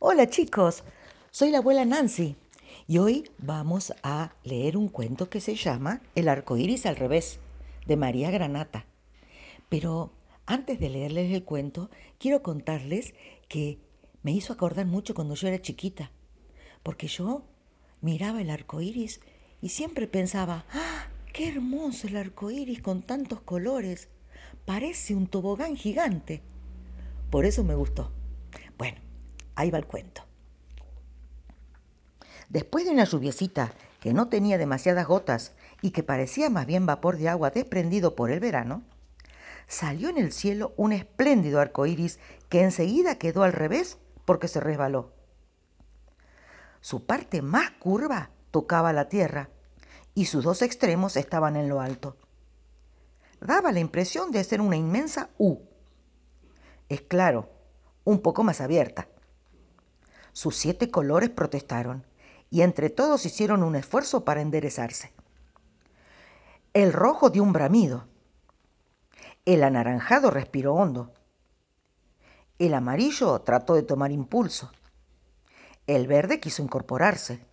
Hola chicos, soy la abuela Nancy y hoy vamos a leer un cuento que se llama El arco iris al revés, de María Granata. Pero antes de leerles el cuento, quiero contarles que me hizo acordar mucho cuando yo era chiquita, porque yo miraba el arco iris y siempre pensaba, ¡ah! ¡Qué hermoso el arco iris con tantos colores! Parece un tobogán gigante. Por eso me gustó. Bueno, Ahí va el cuento. Después de una lluviecita que no tenía demasiadas gotas y que parecía más bien vapor de agua desprendido por el verano, salió en el cielo un espléndido arco iris que enseguida quedó al revés porque se resbaló. Su parte más curva tocaba la tierra y sus dos extremos estaban en lo alto. Daba la impresión de ser una inmensa U. Es claro, un poco más abierta. Sus siete colores protestaron y entre todos hicieron un esfuerzo para enderezarse. El rojo dio un bramido. El anaranjado respiró hondo. El amarillo trató de tomar impulso. El verde quiso incorporarse.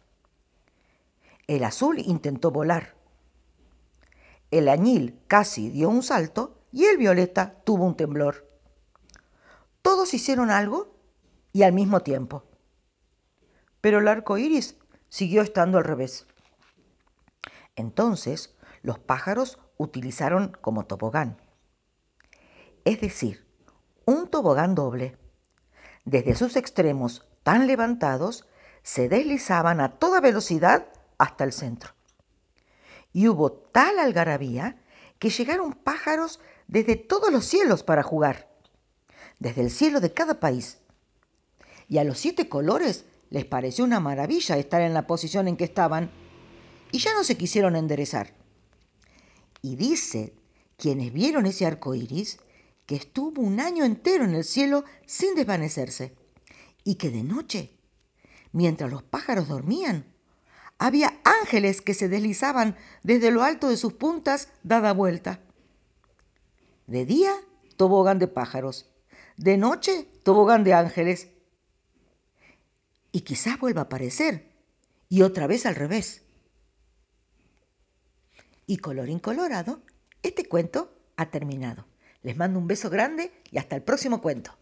El azul intentó volar. El añil casi dio un salto y el violeta tuvo un temblor. Todos hicieron algo y al mismo tiempo pero el arco iris siguió estando al revés. Entonces los pájaros utilizaron como tobogán, es decir, un tobogán doble. Desde sus extremos tan levantados se deslizaban a toda velocidad hasta el centro. Y hubo tal algarabía que llegaron pájaros desde todos los cielos para jugar, desde el cielo de cada país. Y a los siete colores les pareció una maravilla estar en la posición en que estaban y ya no se quisieron enderezar. Y dice quienes vieron ese arco iris que estuvo un año entero en el cielo sin desvanecerse y que de noche, mientras los pájaros dormían, había ángeles que se deslizaban desde lo alto de sus puntas dada vuelta. De día, tobogán de pájaros. De noche, tobogán de ángeles y quizás vuelva a aparecer. Y otra vez al revés. Y color incolorado, este cuento ha terminado. Les mando un beso grande y hasta el próximo cuento.